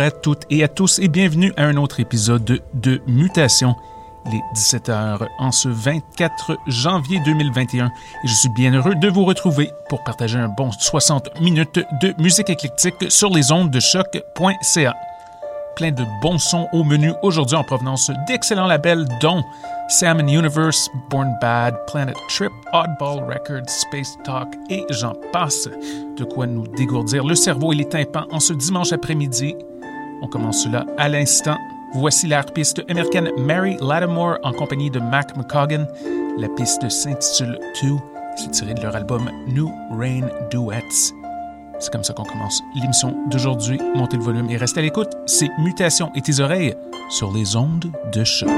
À toutes et à tous et bienvenue à un autre épisode de, de Mutation. Il est 17h en ce 24 janvier 2021 et je suis bien heureux de vous retrouver pour partager un bon 60 minutes de musique éclectique sur les ondes de choc.ca. Plein de bons sons au menu aujourd'hui en provenance d'excellents labels dont Salmon Universe, Born Bad, Planet Trip, Oddball Records, Space Talk et j'en passe. De quoi nous dégourdir le cerveau et les tympans en ce dimanche après-midi. On commence cela à l'instant. Voici la américaine Mary Lattimore en compagnie de Mac McCoggan. La piste s'intitule Two. C'est tiré de leur album New Rain Duets. C'est comme ça qu'on commence l'émission d'aujourd'hui. Montez le volume et restez à l'écoute. C'est Mutation et tes oreilles sur les ondes de choc.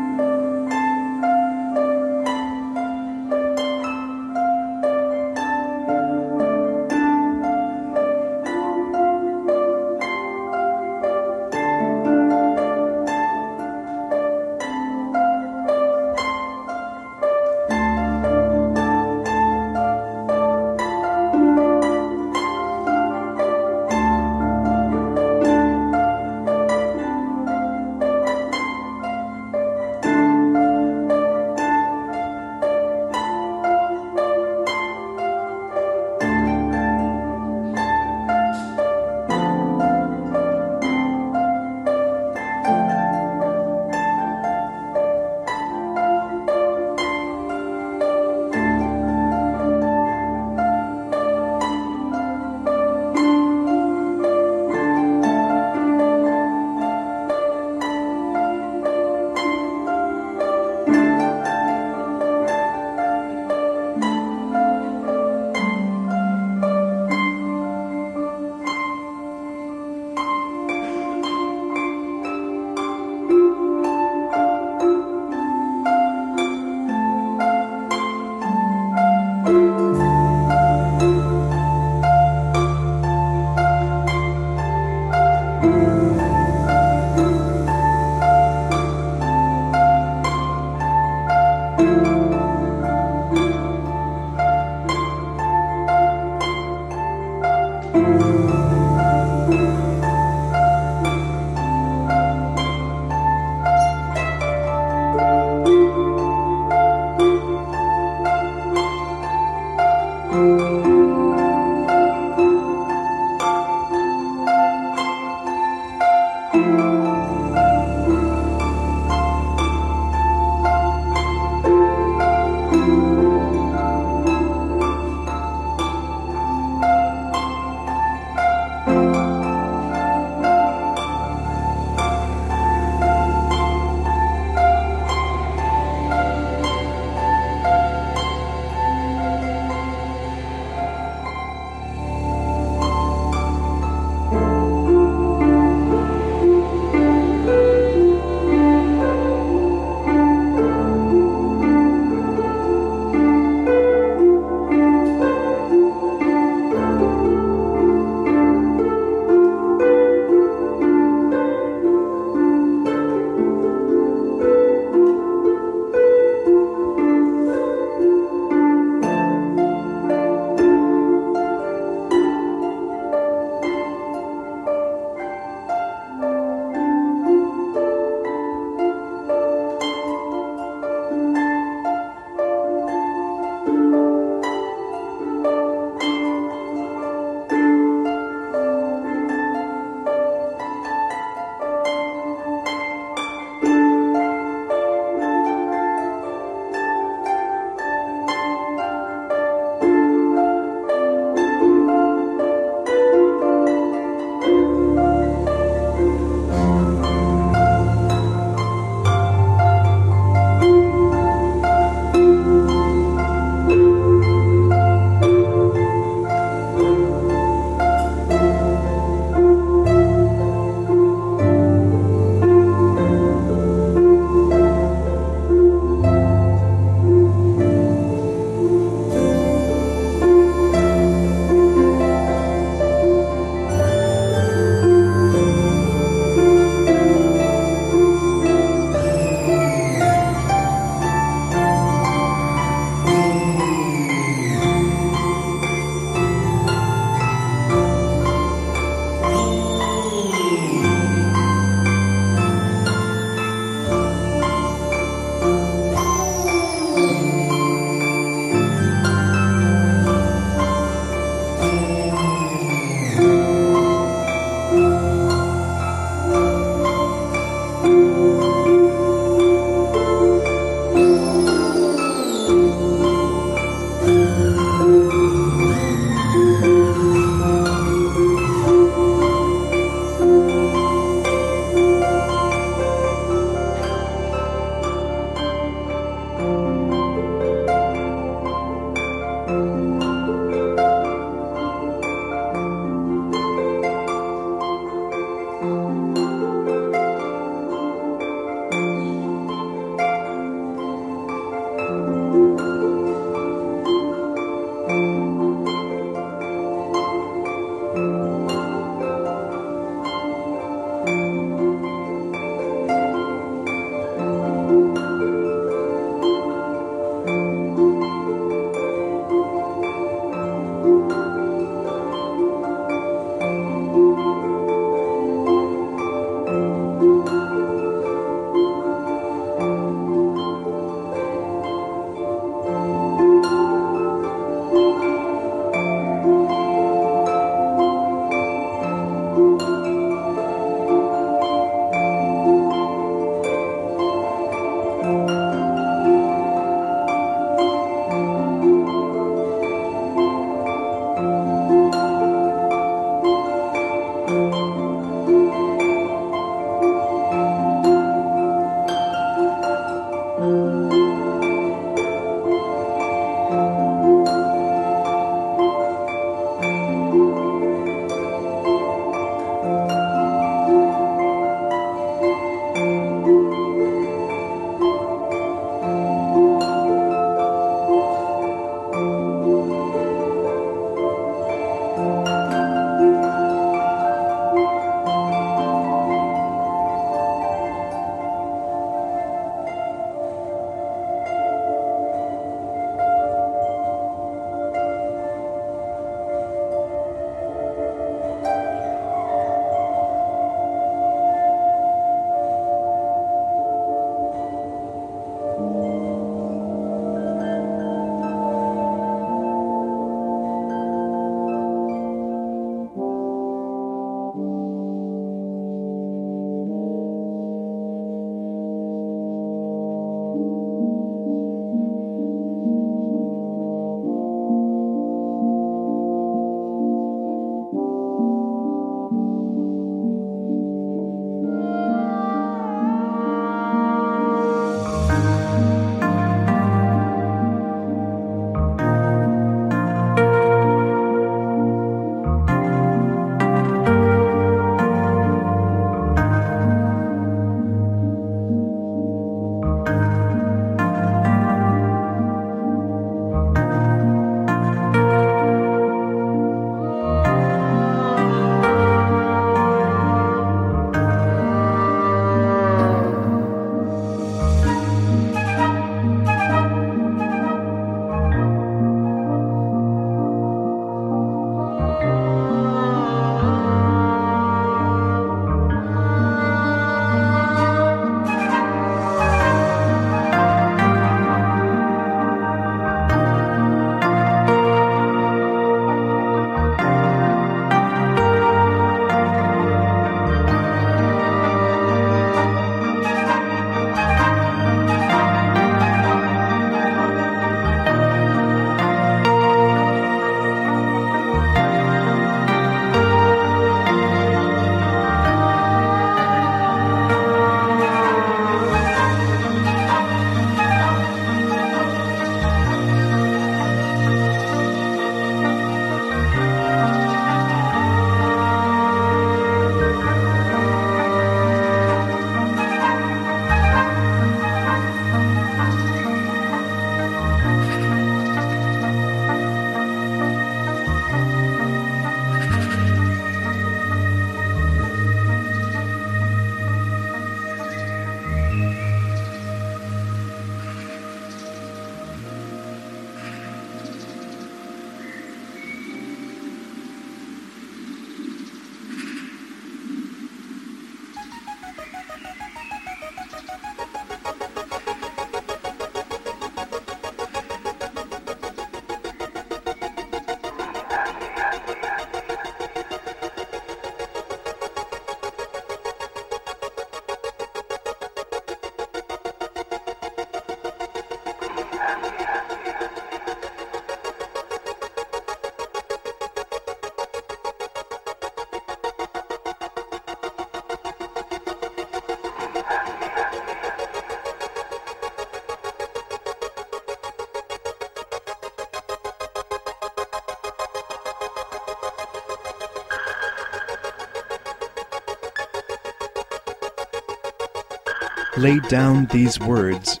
Lay down these words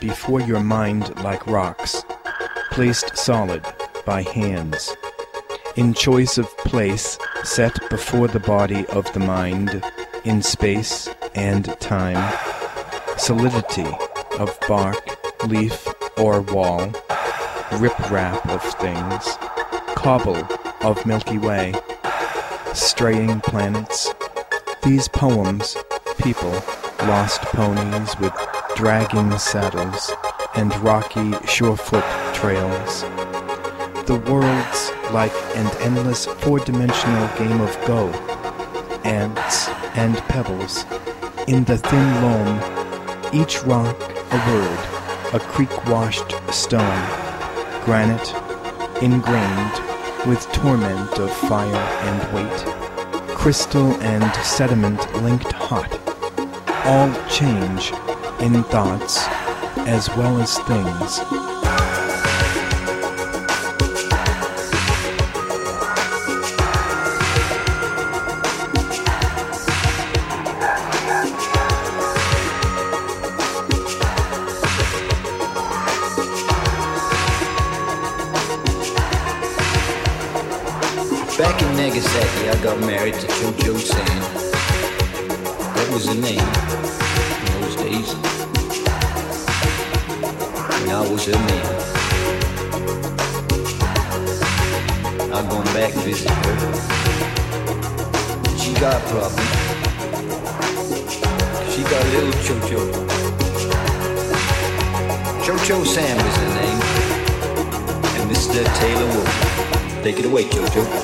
before your mind like rocks, placed solid by hands. In choice of place set before the body of the mind, in space and time, solidity of bark, leaf, or wall, rip-rap of things, cobble of Milky Way, straying planets. These poems, people, lost ponies with dragging saddles and rocky surefoot trails. The world's like an endless four-dimensional game of Go. Ants and pebbles. In the thin loam, each rock a word, a creek-washed stone, granite ingrained with torment of fire and weight, crystal and sediment linked hot, all change in thoughts as well as things. Back in Nagasaki, I got married to Jojo San. That was the name in those days. And I was her man. I'm going back and visit her. She got a problem. She got a little Jojo. Jojo Sam is her name. And Mr. Taylor Wolf. Take it away, Jojo.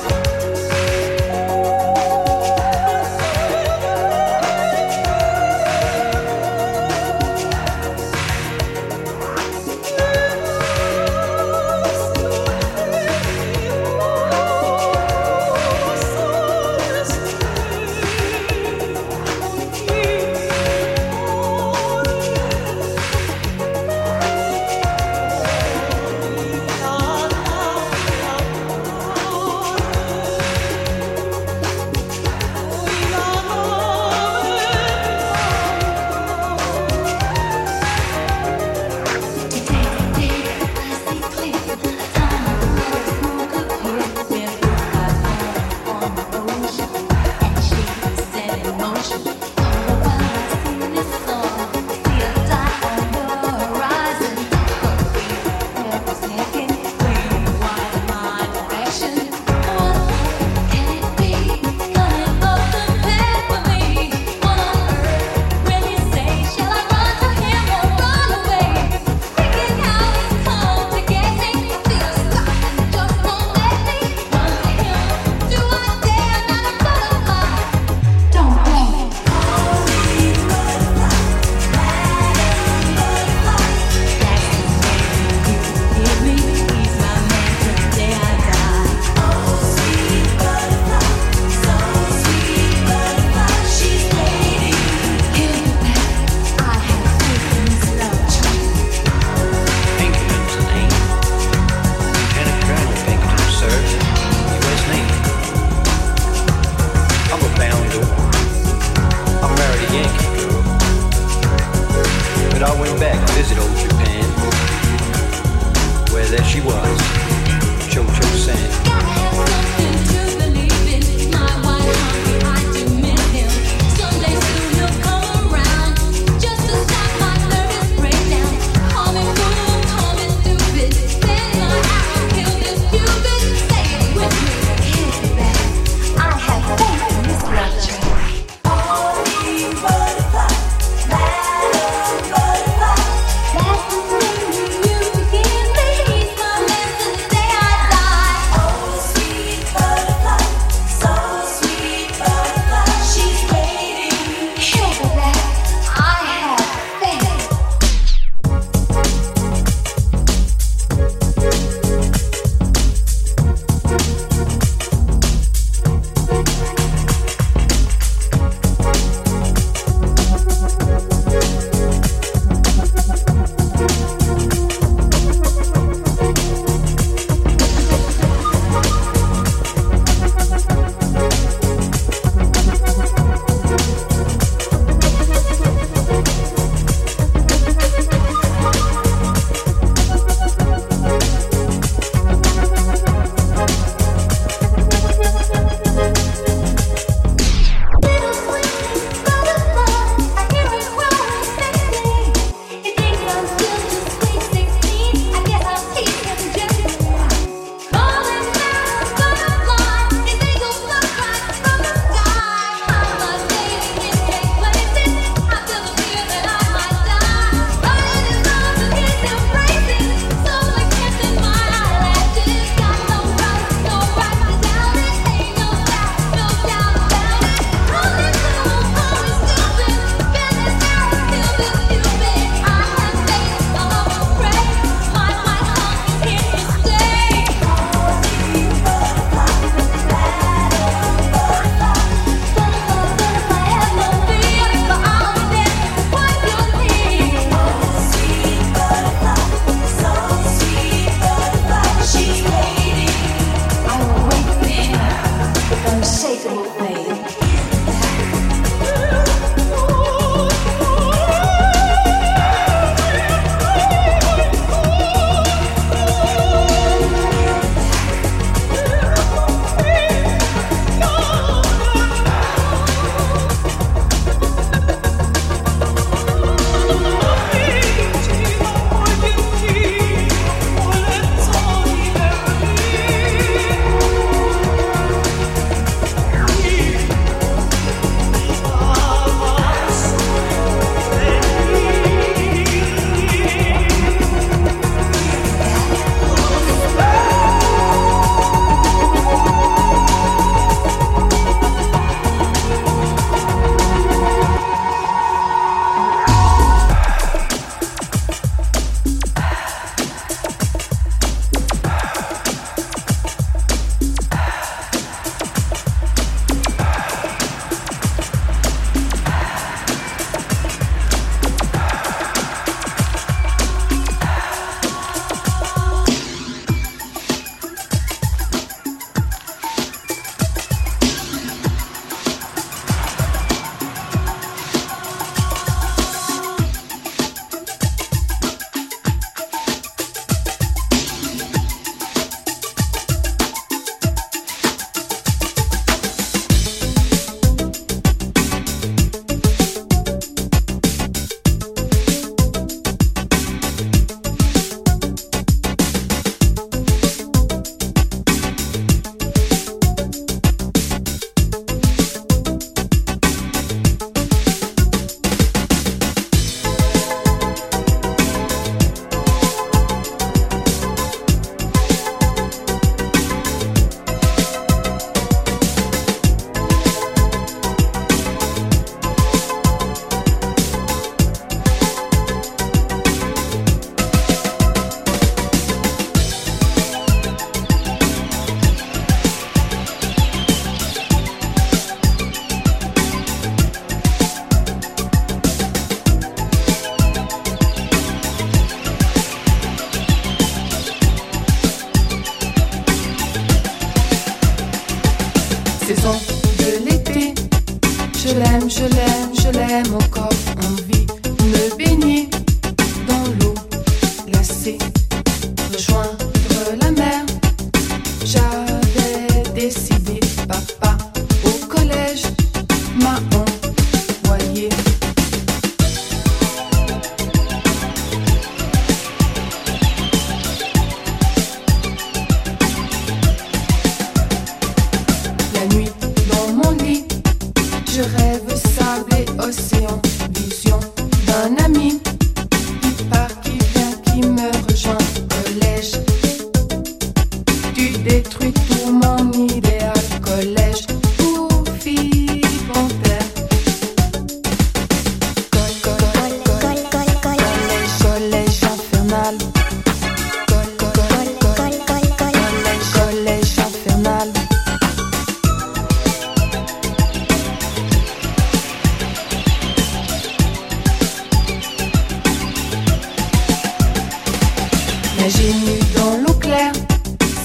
Nager nu dans l'eau claire,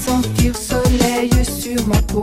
sentir soleil sur ma peau.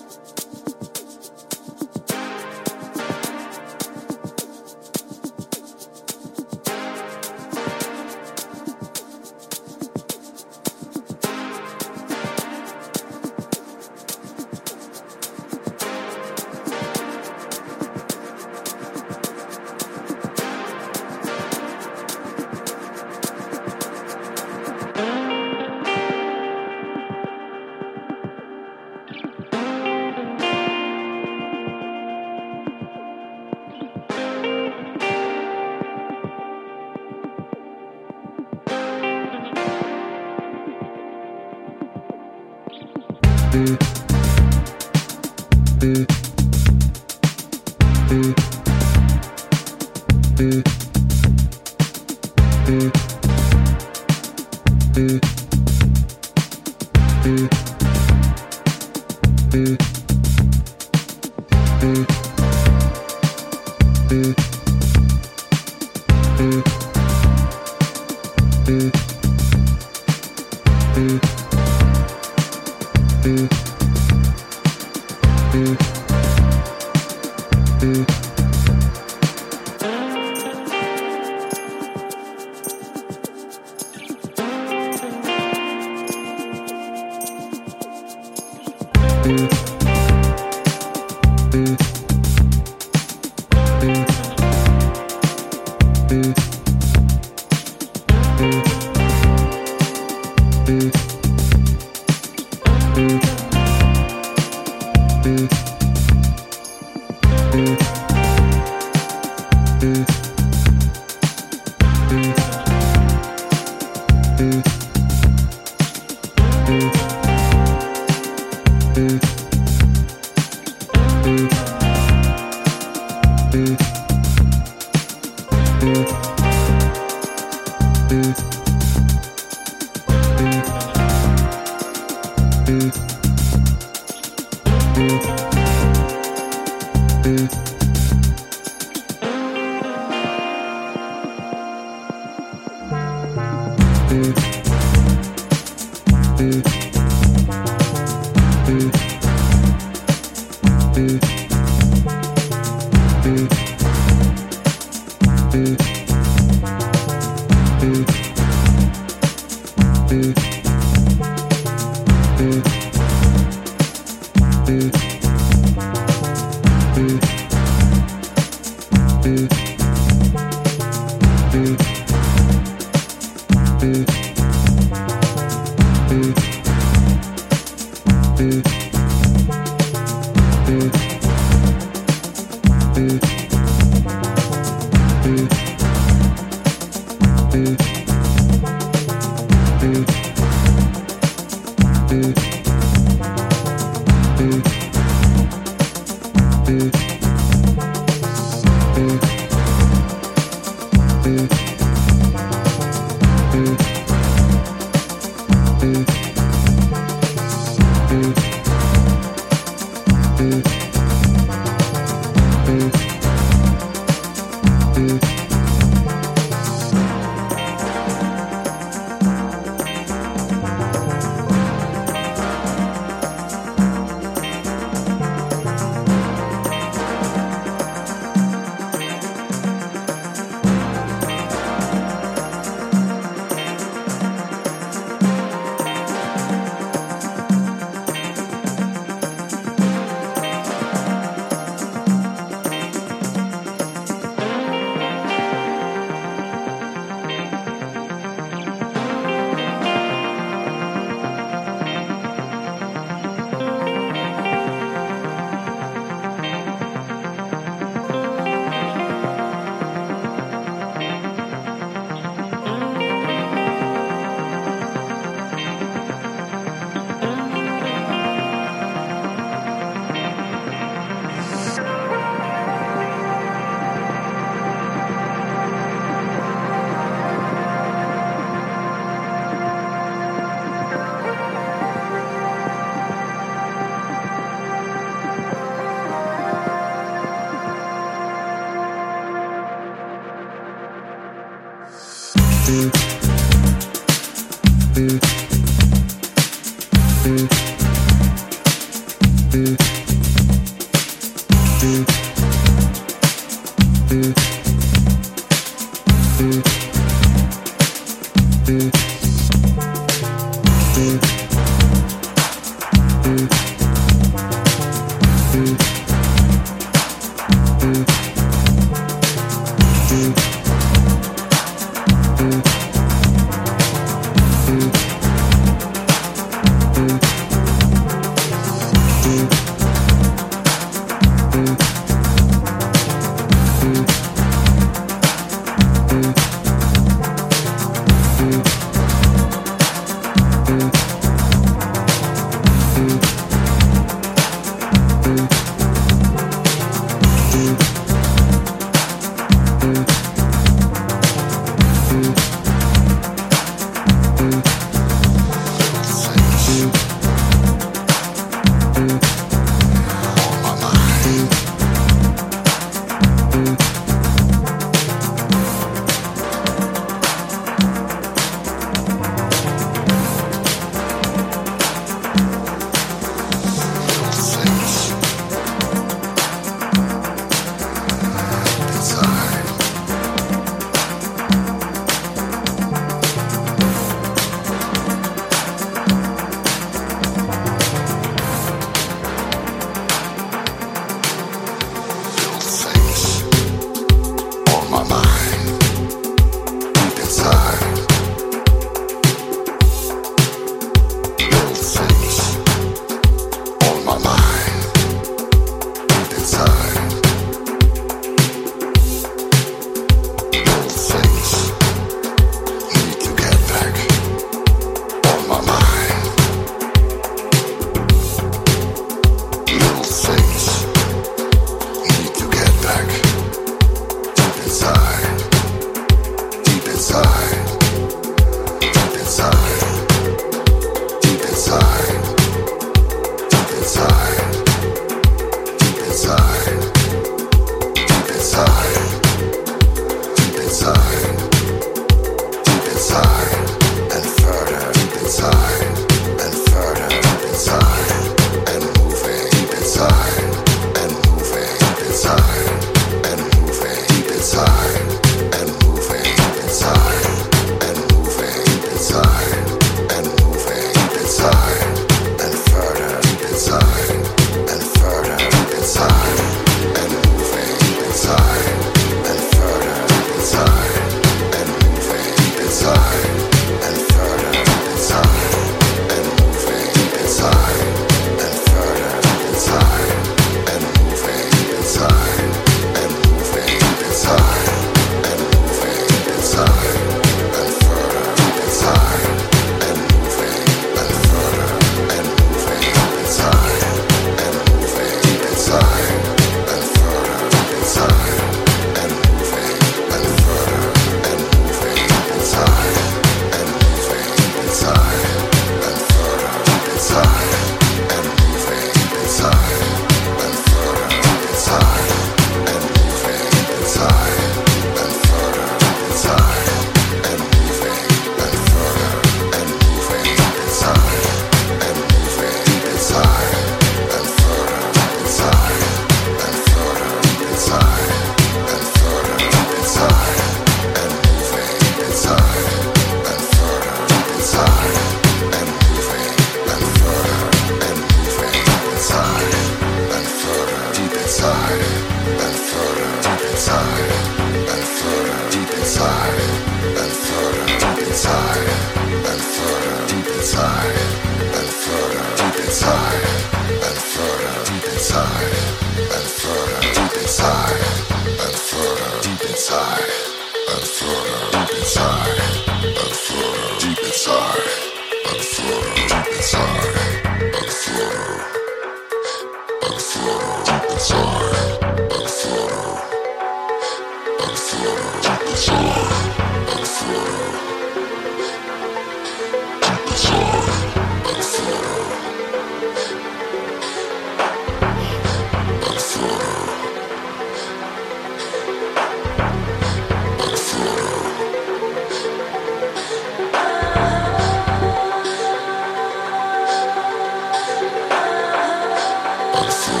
myself.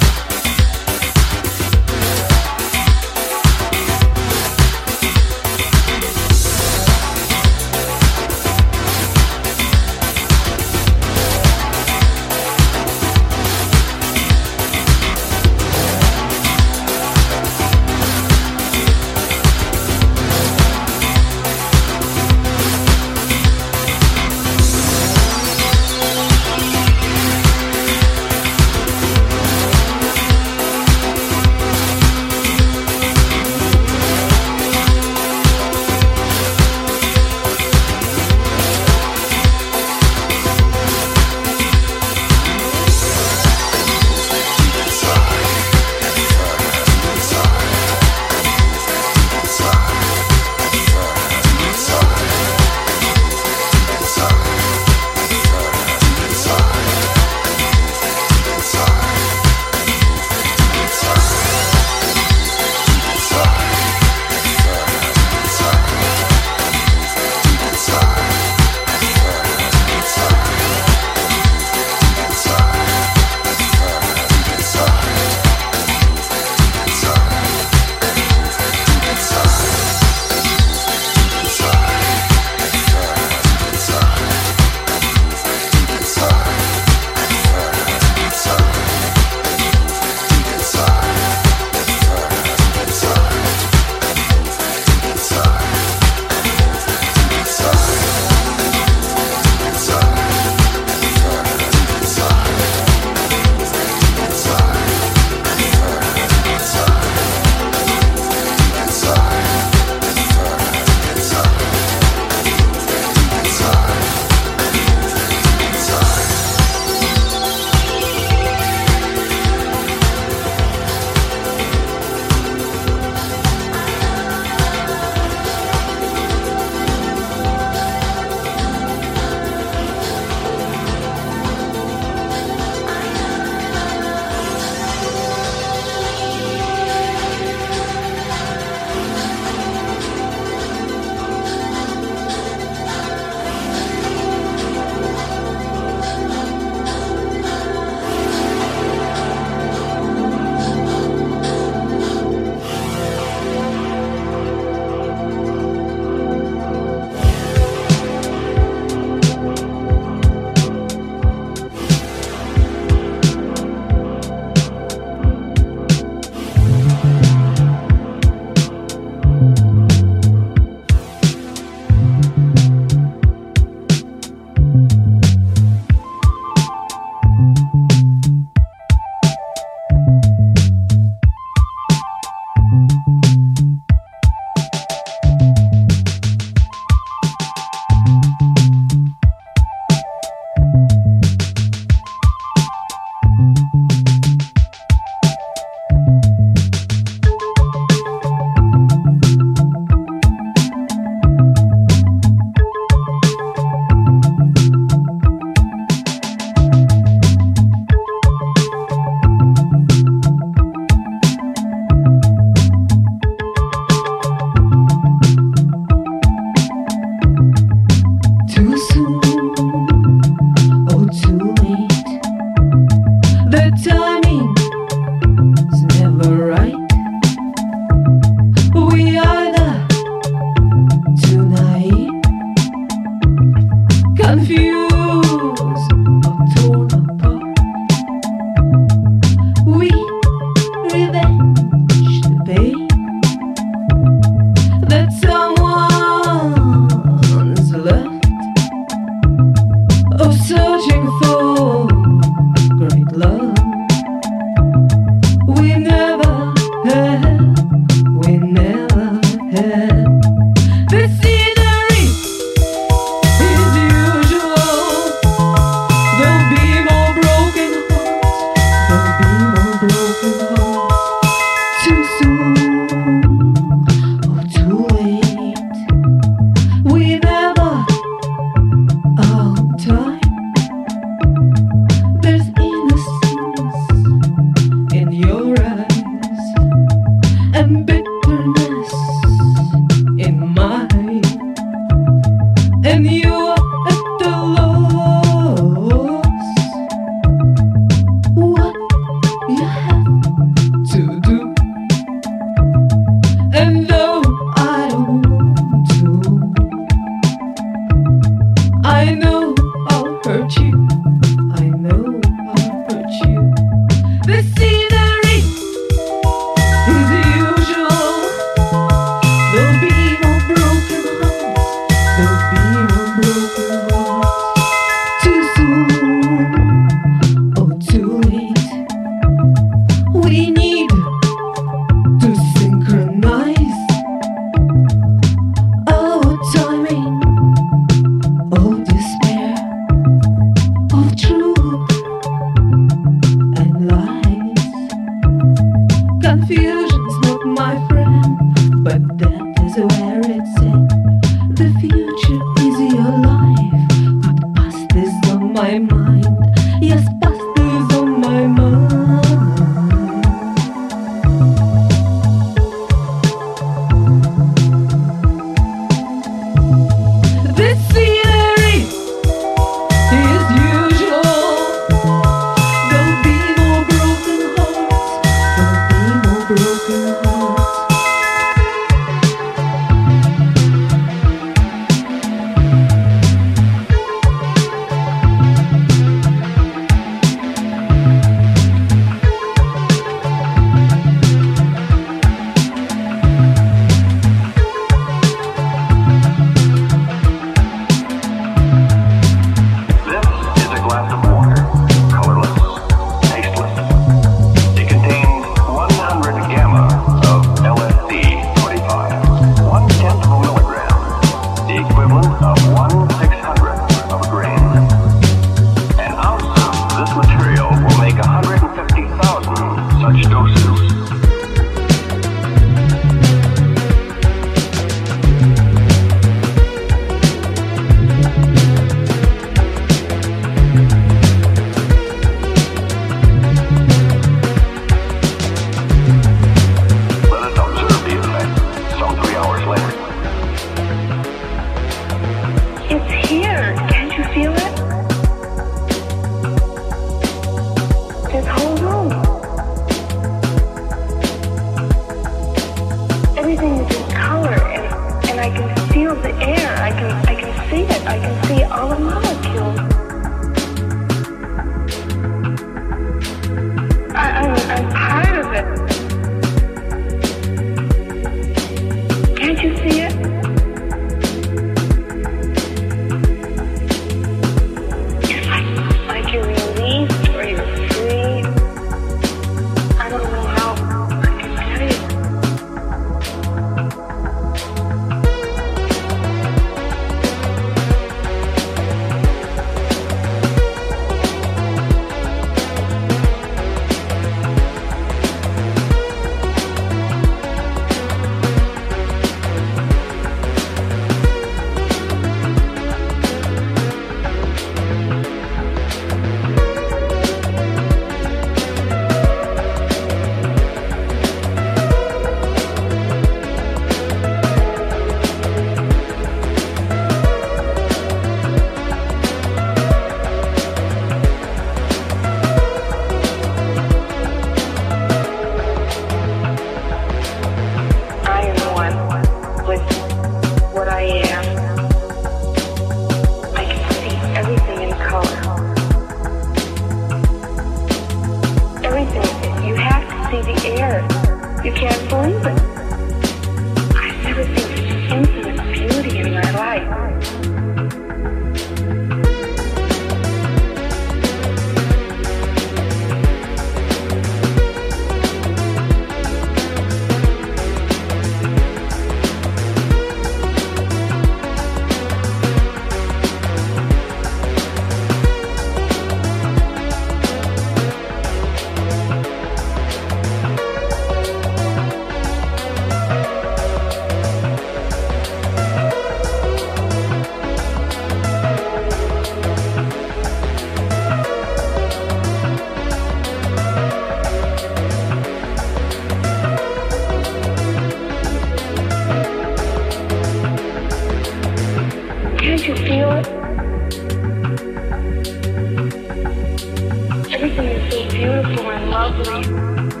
something so beautiful and lovely.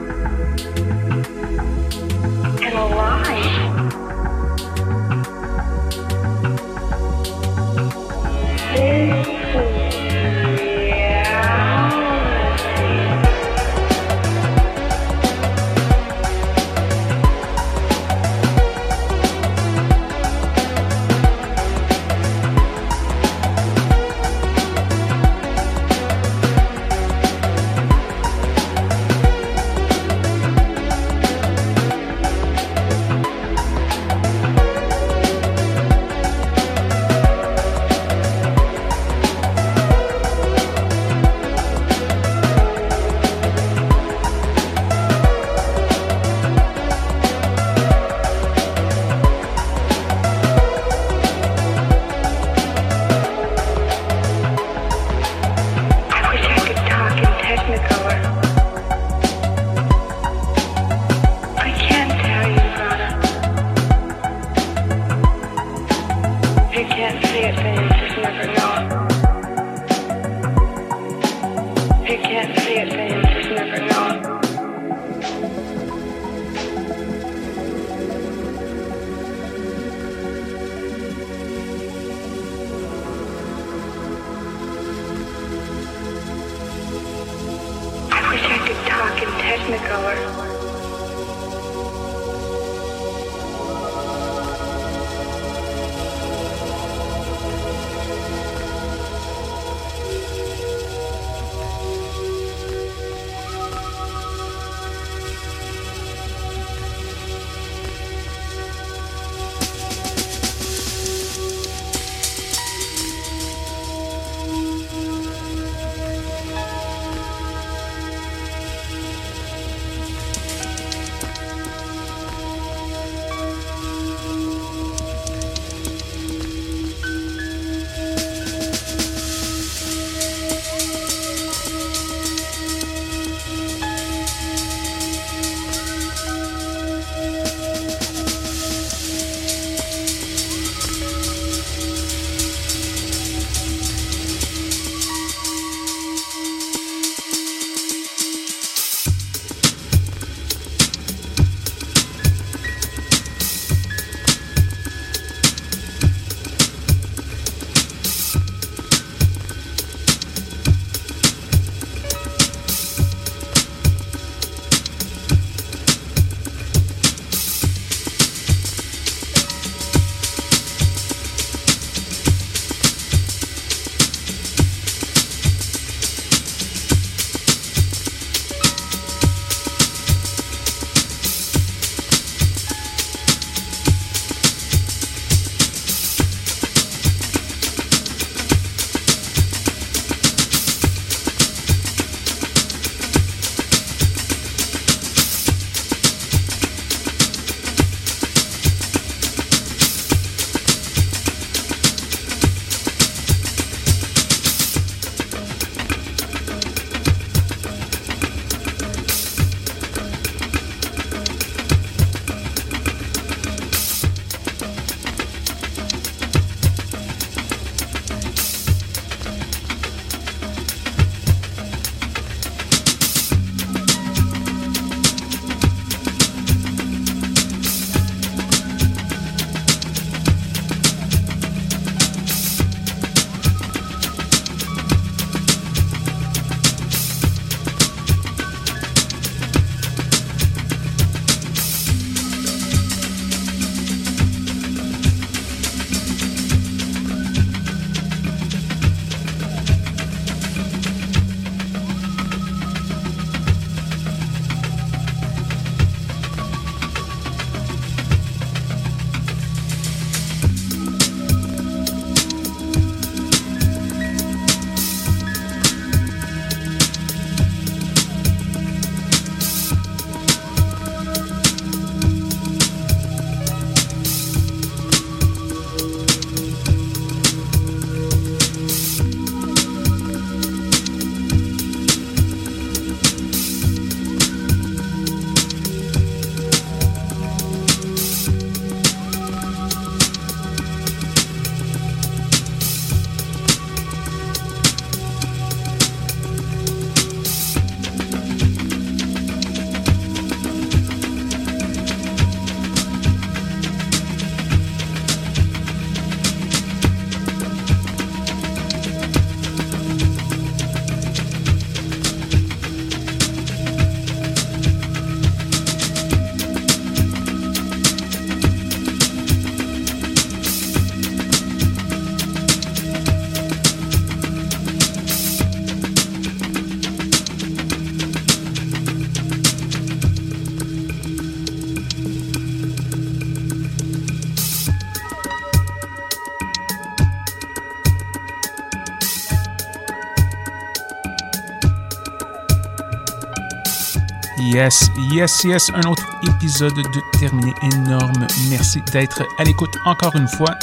Yes, yes, yes, un autre épisode de terminé énorme. Merci d'être à l'écoute encore une fois.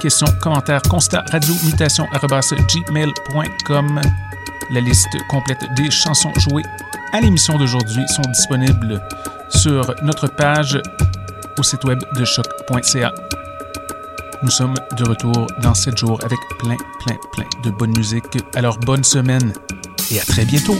Questions, commentaires, constats, radio, mutation, gmail.com. La liste complète des chansons jouées à l'émission d'aujourd'hui sont disponibles sur notre page au site web de choc.ca. Nous sommes de retour dans 7 jours avec plein, plein, plein de bonne musique. Alors bonne semaine et à très bientôt.